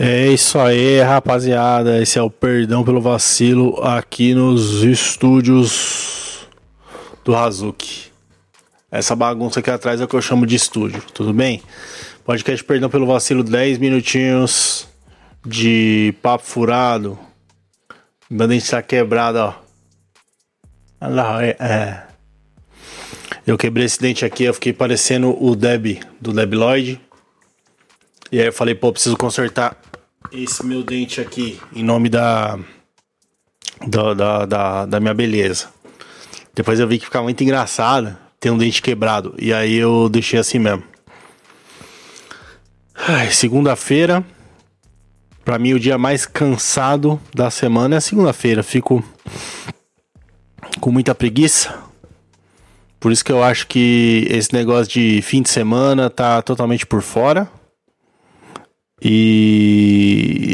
É isso aí, rapaziada. Esse é o Perdão pelo Vacilo aqui nos estúdios do Hazuki. Essa bagunça aqui atrás é o que eu chamo de estúdio, tudo bem? Podcast Perdão pelo Vacilo, 10 minutinhos de papo furado. Meu dente tá quebrado, ó. É. Eu quebrei esse dente aqui, eu fiquei parecendo o Deb, do Deb Lloyd. E aí eu falei, pô, preciso consertar esse meu dente aqui em nome da, da, da, da, da minha beleza. Depois eu vi que ficava muito engraçado ter um dente quebrado. E aí eu deixei assim mesmo. Segunda-feira. Pra mim, o dia mais cansado da semana é segunda-feira. Fico com muita preguiça. Por isso que eu acho que esse negócio de fim de semana tá totalmente por fora. E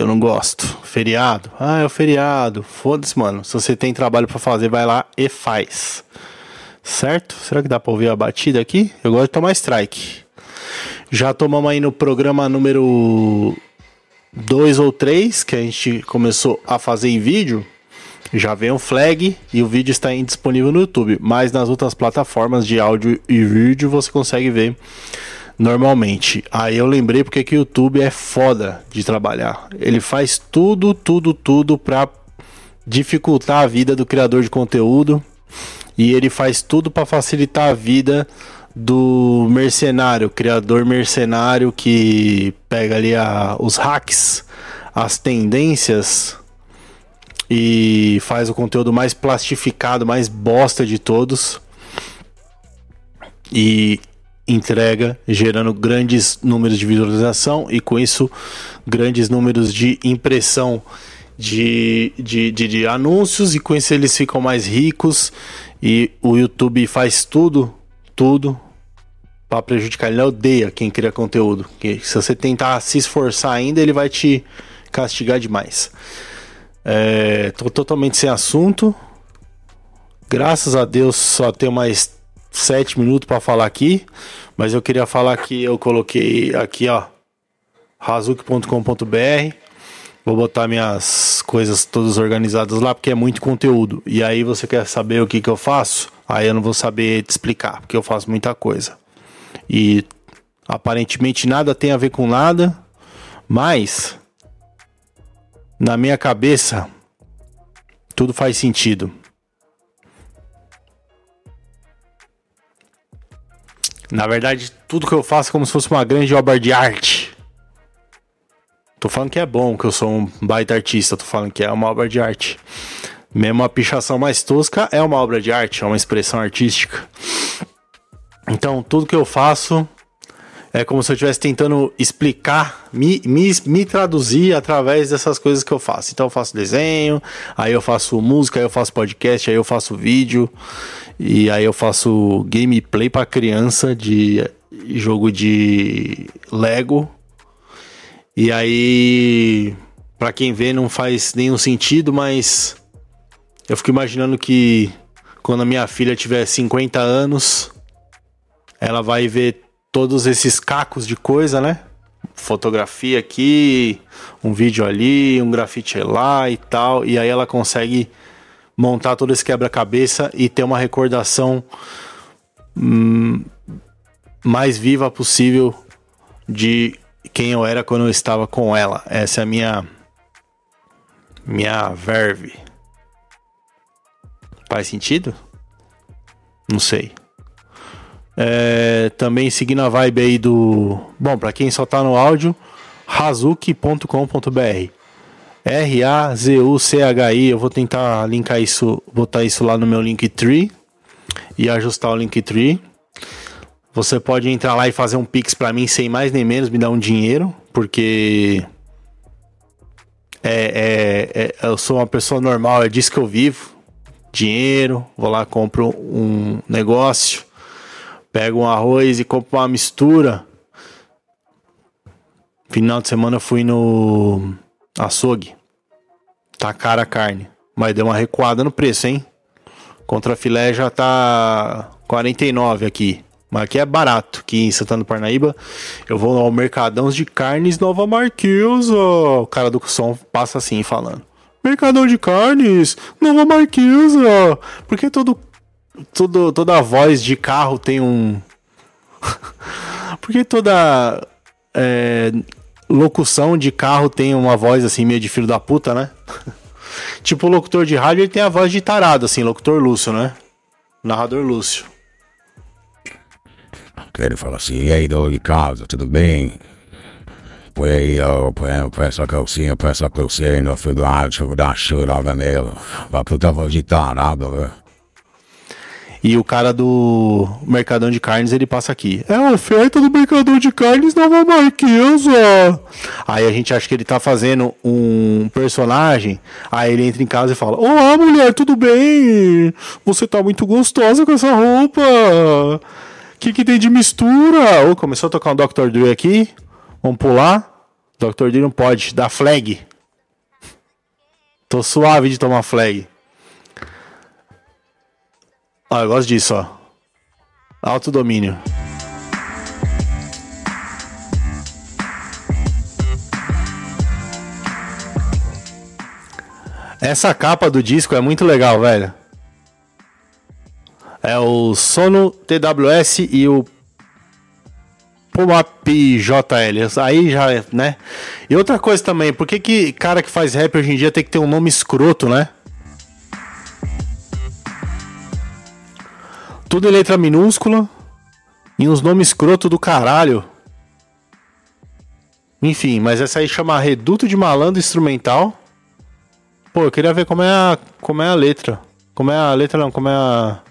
eu não gosto. Feriado. Ah, é o feriado. Foda-se, mano. Se você tem trabalho para fazer, vai lá e faz. Certo? Será que dá pra ouvir a batida aqui? Eu gosto de tomar strike. Já tomamos aí no programa número 2 ou 3, que a gente começou a fazer em vídeo. Já vem um flag e o vídeo está disponível no YouTube. Mas nas outras plataformas de áudio e vídeo você consegue ver normalmente. Aí eu lembrei porque que o YouTube é foda de trabalhar. Ele faz tudo, tudo, tudo para dificultar a vida do criador de conteúdo e ele faz tudo para facilitar a vida do mercenário, criador mercenário que pega ali a, os hacks, as tendências e faz o conteúdo mais plastificado, mais bosta de todos. E entrega, gerando grandes números de visualização e com isso grandes números de impressão de, de, de, de anúncios e com isso eles ficam mais ricos e o YouTube faz tudo, tudo para prejudicar. Ele odeia quem cria conteúdo. Que se você tentar se esforçar ainda, ele vai te castigar demais. É, tô totalmente sem assunto. Graças a Deus só tenho mais sete minutos para falar aqui, mas eu queria falar que eu coloquei aqui, ó, razuki.com.br. Vou botar minhas coisas todas organizadas lá porque é muito conteúdo. E aí você quer saber o que que eu faço? Aí eu não vou saber te explicar, porque eu faço muita coisa. E aparentemente nada tem a ver com nada, mas na minha cabeça tudo faz sentido. Na verdade, tudo que eu faço é como se fosse uma grande obra de arte. Tô falando que é bom, que eu sou um baita artista, tô falando que é uma obra de arte. Mesmo a pichação mais tosca é uma obra de arte, é uma expressão artística. Então, tudo que eu faço é como se eu estivesse tentando explicar, me, me, me traduzir através dessas coisas que eu faço. Então, eu faço desenho, aí eu faço música, aí eu faço podcast, aí eu faço vídeo, e aí eu faço gameplay para criança de jogo de Lego. E aí, para quem vê, não faz nenhum sentido, mas eu fico imaginando que quando a minha filha tiver 50 anos, ela vai ver todos esses cacos de coisa, né? Fotografia aqui, um vídeo ali, um grafite lá e tal, e aí ela consegue montar todo esse quebra-cabeça e ter uma recordação hum, mais viva possível de quem eu era quando eu estava com ela. Essa é a minha minha verve. Faz sentido? Não sei. É, também seguindo a vibe aí do. Bom, para quem só tá no áudio, razuki.com.br. R-A-Z-U-C-H-I. Eu vou tentar linkar isso, botar isso lá no meu Linktree e ajustar o Linktree. Você pode entrar lá e fazer um pix para mim sem mais nem menos, me dar um dinheiro, porque é, é, é, eu sou uma pessoa normal, é disso que eu vivo. Dinheiro, vou lá, compro um negócio, pego um arroz e compro uma mistura. Final de semana eu fui no açougue. Tá cara a carne. Mas deu uma recuada no preço, hein? Contra filé já tá 49 aqui. Mas aqui é barato. Aqui em Santana do Parnaíba, eu vou ao Mercadão de Carnes Nova Marquesa. O cara do som passa assim falando. Mercadão de Carnes Nova Marquesa. Porque todo, todo, toda voz de carro tem um. Porque toda é, locução de carro tem uma voz assim meio de filho da puta, né? tipo o locutor de rádio, ele tem a voz de tarado, assim, locutor Lúcio, né? Narrador Lúcio. Ele fala assim, e aí, dono de casa, tudo bem? Põe aí, ó, põe, essa calcinha, põe essa calcinha no fio do deixa eu dar churrada nele. Vai puta voz de tarado, velho. E o cara do Mercadão de Carnes, ele passa aqui. É a oferta do Mercadão de Carnes Nova Marquesa. Aí a gente acha que ele tá fazendo um personagem. Aí ele entra em casa e fala: Olá, mulher, tudo bem? Você tá muito gostosa com essa roupa. O que, que tem de mistura? Oh, começou a tocar um Dr. Dre aqui. Vamos pular. Dr. Dre não pode. Dá flag. Tô suave de tomar flag. Ó, eu gosto disso, ó. Autodomínio. Essa capa do disco é muito legal, velho. É o Sono TWS e o Pumap JL. Aí já, né? E outra coisa também, por que, que cara que faz rap hoje em dia tem que ter um nome escroto, né? Tudo em letra minúscula. E uns nomes escroto do caralho. Enfim, mas essa aí chama Reduto de Malandro Instrumental. Pô, eu queria ver como é a, como é a letra. Como é a letra, não, como é a.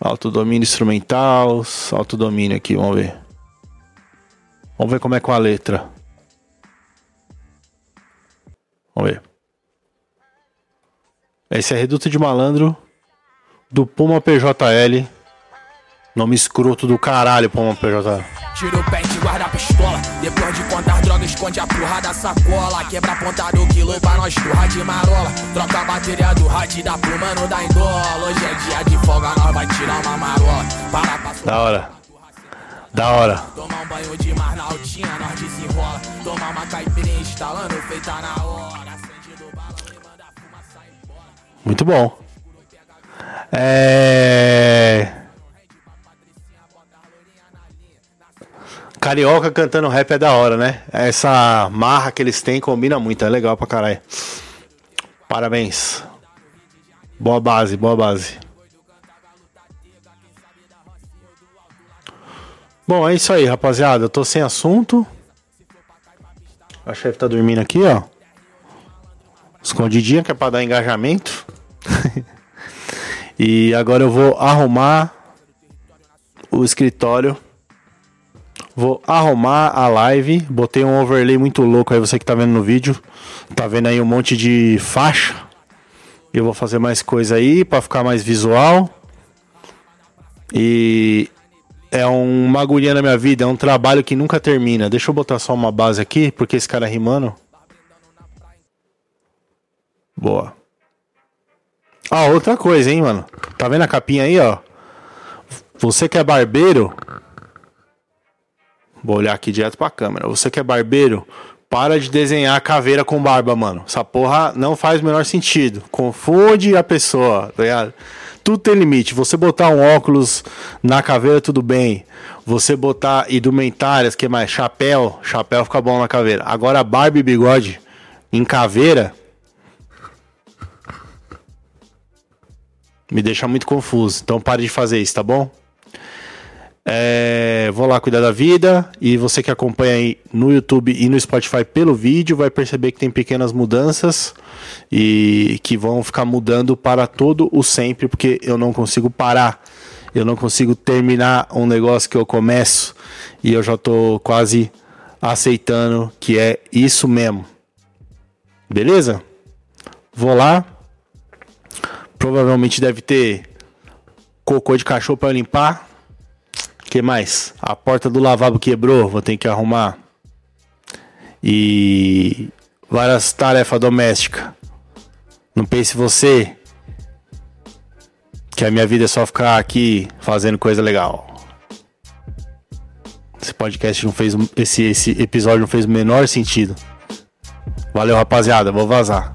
Autodomínio instrumental, autodomínio aqui, vamos ver. Vamos ver como é com a letra. Esse é Reduto de Malandro do Puma PJL. Nome escroto do caralho, Puma PJL. Tira o pente, guarda a pistola. Depois de contar droga, esconde a porra da sacola. Quebra a ponta do quilo pra nós turra de marola. Troca a bateria do rádio da indola. Hoje é dia de folga, nós vai tirar uma marola. Para Da hora. Da hora. Tomar um banho de mar na altinha, nós desenrola. Tomar uma caipirinha instalando, feita na hora. Muito bom. É. Carioca cantando rap é da hora, né? Essa marra que eles têm combina muito, é legal pra caralho. Parabéns. Boa base, boa base. Bom, é isso aí, rapaziada. Eu tô sem assunto. A chefe tá dormindo aqui, ó. Escondidinha, que é pra dar engajamento. e agora eu vou arrumar o escritório. Vou arrumar a live. Botei um overlay muito louco aí, você que tá vendo no vídeo. Tá vendo aí um monte de faixa. Eu vou fazer mais coisa aí para ficar mais visual. E é uma agulha na minha vida, é um trabalho que nunca termina. Deixa eu botar só uma base aqui, porque esse cara é rimando. Boa. Ah, outra coisa, hein, mano. Tá vendo a capinha aí, ó? Você que é barbeiro. Vou olhar aqui direto pra câmera. Você que é barbeiro, para de desenhar caveira com barba, mano. Essa porra não faz o menor sentido. Confunde a pessoa, tá ligado? Tudo tem limite. Você botar um óculos na caveira, tudo bem. Você botar indumentárias, que mais? Chapéu. Chapéu fica bom na caveira. Agora, barba e bigode em caveira. Me deixa muito confuso. Então pare de fazer isso, tá bom? É, vou lá cuidar da vida. E você que acompanha aí no YouTube e no Spotify pelo vídeo vai perceber que tem pequenas mudanças e que vão ficar mudando para todo o sempre, porque eu não consigo parar. Eu não consigo terminar um negócio que eu começo e eu já tô quase aceitando que é isso mesmo. Beleza? Vou lá. Provavelmente deve ter cocô de cachorro para limpar que mais? A porta do lavabo quebrou, vou ter que arrumar. E várias tarefas domésticas. Não pense você que a minha vida é só ficar aqui fazendo coisa legal. Esse podcast não fez. Esse, esse episódio não fez o menor sentido. Valeu, rapaziada. Vou vazar.